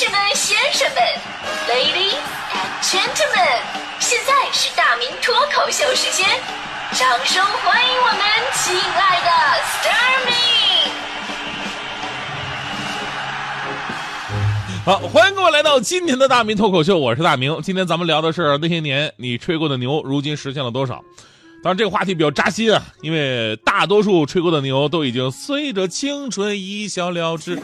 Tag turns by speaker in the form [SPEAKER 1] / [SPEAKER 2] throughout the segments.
[SPEAKER 1] 士们、先生们，Ladies and Gentlemen，现在是大明脱口秀时间，掌声欢迎我们亲爱的 Starmy！
[SPEAKER 2] 好，欢迎各位来到今天的大明脱口秀，我是大明。今天咱们聊的是那些年你吹过的牛，如今实现了多少？当然，这个话题比较扎心啊，因为大多数吹过的牛都已经随着青春一笑了之。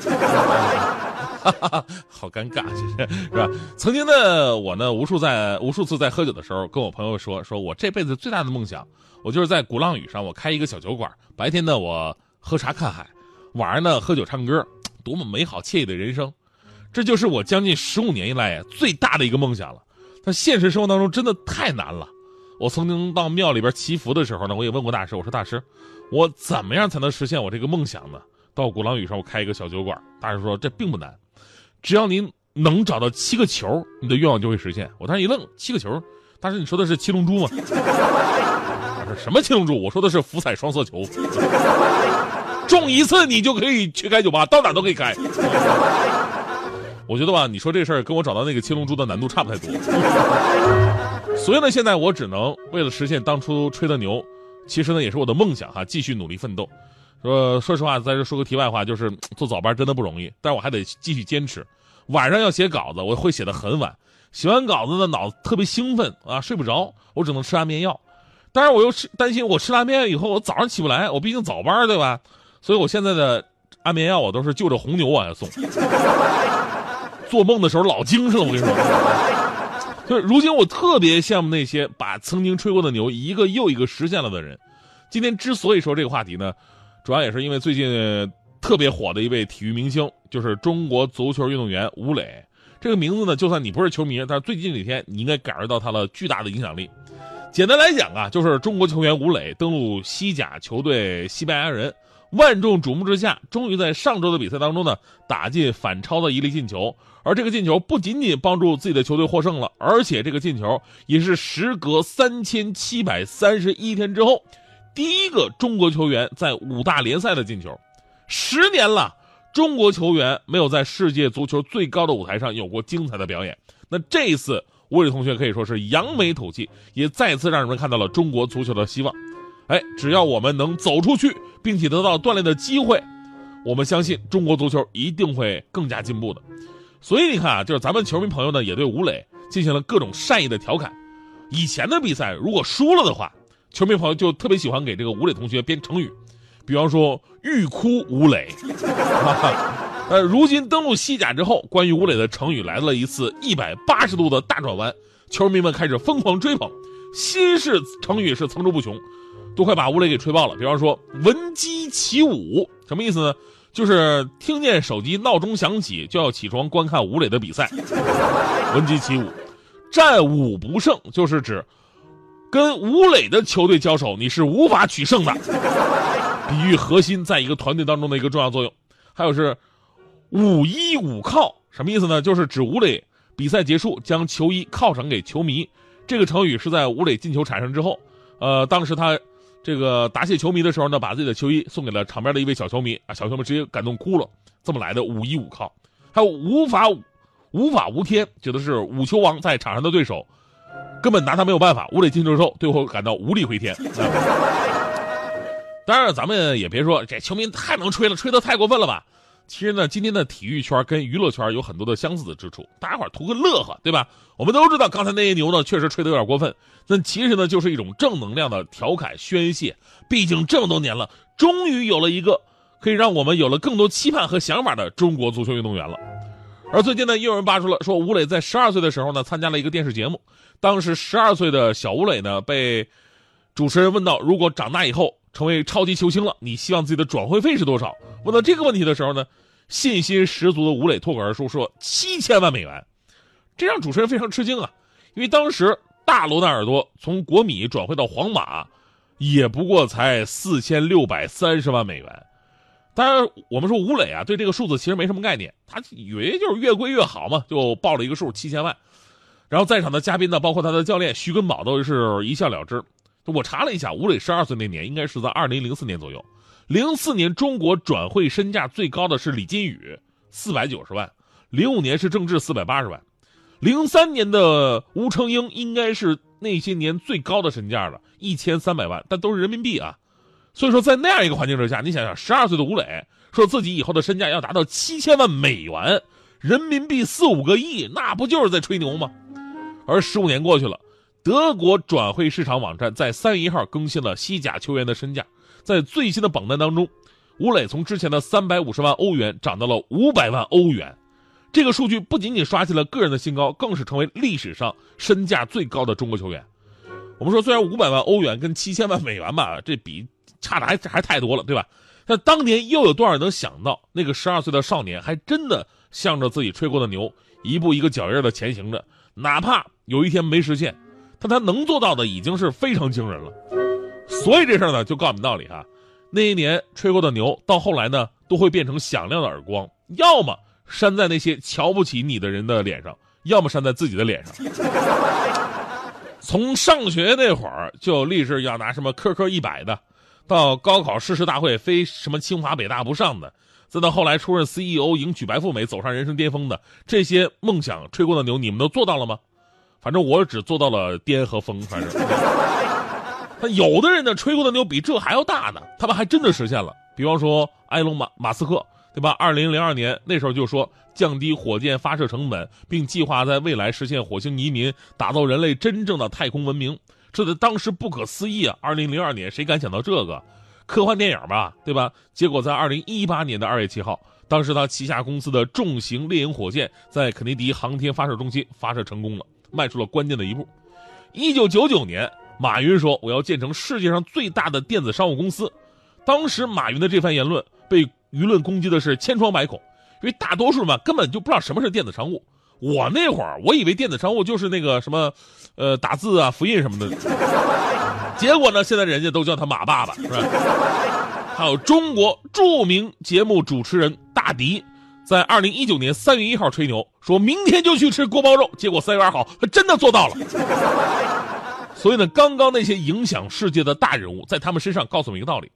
[SPEAKER 2] 好尴尬，其实是吧？曾经的我呢，无数在无数次在喝酒的时候，跟我朋友说，说我这辈子最大的梦想，我就是在鼓浪屿上，我开一个小酒馆，白天呢我喝茶看海，晚上呢喝酒唱歌，多么美好惬意的人生！这就是我将近十五年以来最大的一个梦想了。但现实生活当中真的太难了。我曾经到庙里边祈福的时候呢，我也问过大师，我说大师，我怎么样才能实现我这个梦想呢？到鼓浪屿上我开一个小酒馆，大师说这并不难，只要您能找到七个球，你的愿望就会实现。我当时一愣，七个球，当时你说的是七龙珠吗？他说什么七龙珠？我说的是福彩双色球，中一次你就可以去开酒吧，到哪都可以开。我觉得吧，你说这事儿跟我找到那个七龙珠的难度差不太多。所以呢，现在我只能为了实现当初吹的牛，其实呢也是我的梦想哈，继续努力奋斗。说说实话，在这说个题外话，就是做早班真的不容易，但我还得继续坚持。晚上要写稿子，我会写的很晚，写完稿子呢脑子特别兴奋啊，睡不着，我只能吃安眠药。但是我又吃担心我吃安眠药以后我早上起不来，我毕竟早班对吧？所以我现在的安眠药我都是就着红牛往下送。做梦的时候老精神了，我跟你说。就是如今我特别羡慕那些把曾经吹过的牛一个又一个实现了的人。今天之所以说这个话题呢，主要也是因为最近特别火的一位体育明星，就是中国足球运动员吴磊。这个名字呢，就算你不是球迷，但是最近几天你应该感受到他了巨大的影响力。简单来讲啊，就是中国球员吴磊登陆西甲球队西班牙人。万众瞩目之下，终于在上周的比赛当中呢，打进反超的一粒进球。而这个进球不仅仅帮助自己的球队获胜了，而且这个进球也是时隔三千七百三十一天之后，第一个中国球员在五大联赛的进球。十年了，中国球员没有在世界足球最高的舞台上有过精彩的表演。那这一次，吴磊同学可以说是扬眉吐气，也再次让人们看到了中国足球的希望。哎，只要我们能走出去，并且得到锻炼的机会，我们相信中国足球一定会更加进步的。所以你看啊，就是咱们球迷朋友呢，也对吴磊进行了各种善意的调侃。以前的比赛如果输了的话，球迷朋友就特别喜欢给这个吴磊同学编成语，比方说“欲哭无泪”。呃，如今登陆西甲之后，关于吴磊的成语来了一次一百八十度的大转弯，球迷们开始疯狂追捧，新式成语是层出不穷。都快把吴磊给吹爆了。比方说“闻鸡起舞”，什么意思呢？就是听见手机闹钟响起就要起床观看吴磊的比赛。闻鸡起舞，战五不胜，就是指跟吴磊的球队交手你是无法取胜的，比喻核心在一个团队当中的一个重要作用。还有是五依五靠，什么意思呢？就是指吴磊比赛结束将球衣犒赏给球迷。这个成语是在吴磊进球产生之后，呃，当时他。这个答谢球迷的时候呢，把自己的球衣送给了场边的一位小球迷啊，小球迷直接感动哭了。这么来的五依五靠，还有无法无法无天，指的是五球王在场上的对手根本拿他没有办法。吴磊进球之后，最后感到无力回天。当然，咱们也别说这球迷太能吹了，吹得太过分了吧。其实呢，今天的体育圈跟娱乐圈有很多的相似的之处，大家伙图个乐呵，对吧？我们都知道刚才那些牛呢，确实吹得有点过分，那其实呢，就是一种正能量的调侃宣泄。毕竟这么多年了，终于有了一个可以让我们有了更多期盼和想法的中国足球运动员了。而最近呢，又有人扒出了说，吴磊在十二岁的时候呢，参加了一个电视节目，当时十二岁的小吴磊呢，被主持人问到，如果长大以后。成为超级球星了，你希望自己的转会费是多少？问到这个问题的时候呢，信心十足的吴磊脱口而出说七千万美元，这让主持人非常吃惊啊！因为当时大罗纳尔多从国米转会到皇马，也不过才四千六百三十万美元。当然，我们说吴磊啊，对这个数字其实没什么概念，他以为就是越贵越好嘛，就报了一个数七千万。然后在场的嘉宾呢，包括他的教练徐根宝都是一笑了之。我查了一下，吴磊十二岁那年应该是在二零零四年左右。零四年中国转会身价最高的是李金羽，四百九十万；零五年是郑智四百八十万，零三年的吴成英应该是那些年最高的身价了，一千三百万，但都是人民币啊。所以说，在那样一个环境之下，你想想，十二岁的吴磊说自己以后的身价要达到七千万美元，人民币四五个亿，那不就是在吹牛吗？而十五年过去了，德国转会市场网站在三月一号更新了西甲球员的身价，在最新的榜单当中，吴磊从之前的三百五十万欧元涨到了五百万欧元，这个数据不仅仅刷新了个人的新高，更是成为历史上身价最高的中国球员。我们说，虽然五百万欧元跟七千万美元吧，这比差的还还太多了，对吧？但当年又有多少人能想到，那个十二岁的少年还真的向着自己吹过的牛，一步一个脚印的前行着，哪怕有一天没实现，但他能做到的已经是非常惊人了。所以这事儿呢，就告诉你道理哈，那一年吹过的牛，到后来呢，都会变成响亮的耳光，要么扇在那些瞧不起你的人的脸上，要么扇在自己的脸上。从上学那会儿就立志要拿什么科科一百的。到高考誓师大会非什么清华北大不上的，再到后来出任 CEO 迎娶白富美走上人生巅峰的这些梦想吹过的牛，你们都做到了吗？反正我只做到了巅和峰，反正。那有的人呢，吹过的牛比这还要大呢，他们还真的实现了。比方说埃隆马马斯克，对吧？二零零二年那时候就说降低火箭发射成本，并计划在未来实现火星移民，打造人类真正的太空文明。这在当时不可思议啊！二零零二年，谁敢想到这个科幻电影吧？对吧？结果在二零一八年的二月七号，当时他旗下公司的重型猎鹰火箭在肯尼迪航天发射中心发射成功了，迈出了关键的一步。一九九九年，马云说我要建成世界上最大的电子商务公司。当时马云的这番言论被舆论攻击的是千疮百孔，因为大多数嘛根本就不知道什么是电子商务。我那会儿我以为电子商务就是那个什么。呃，打字啊，复印什么的，结果呢？现在人家都叫他马爸爸，是吧？还有中国著名节目主持人大迪，在二零一九年三月一号吹牛，说明天就去吃锅包肉，结果三月二号他真的做到了。所以呢，刚刚那些影响世界的大人物，在他们身上告诉我们一个道理：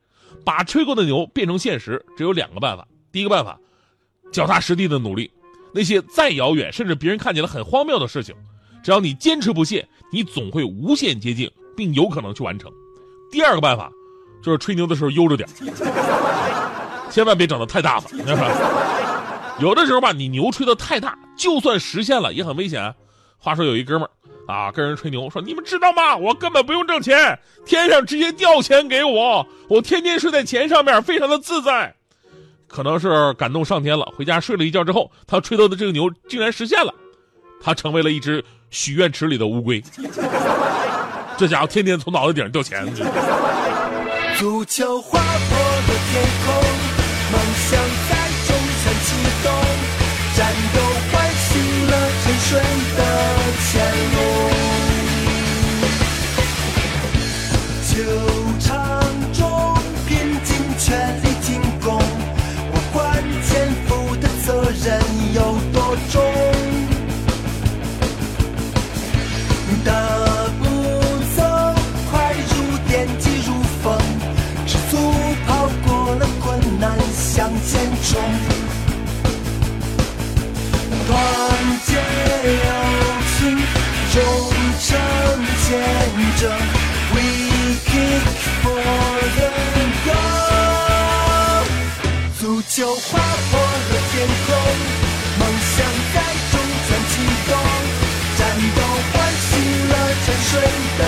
[SPEAKER 2] 把吹过的牛变成现实，只有两个办法。第一个办法，脚踏实地的努力，那些再遥远，甚至别人看起来很荒谬的事情。只要你坚持不懈，你总会无限接近，并有可能去完成。第二个办法，就是吹牛的时候悠着点千万别长得太大方。有的时候吧，你牛吹的太大，就算实现了也很危险。话说有一哥们儿啊，跟人吹牛说：“你们知道吗？我根本不用挣钱，天上直接掉钱给我，我天天睡在钱上面，非常的自在。”可能是感动上天了，回家睡了一觉之后，他吹到的这个牛竟然实现了，他成为了一只。许愿池里的乌龟，这家伙天天从脑袋顶上掉钱。足球划破了天空，We kick for the goal。足球划破了天空，梦想在中川启动，战斗唤醒了沉睡的。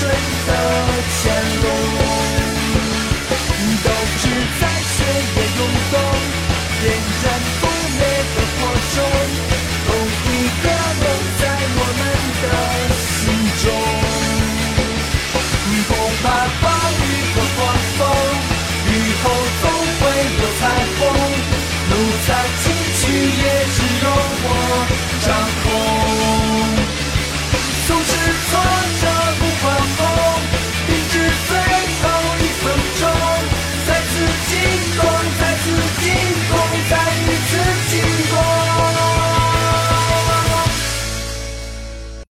[SPEAKER 2] 水的前
[SPEAKER 3] 路。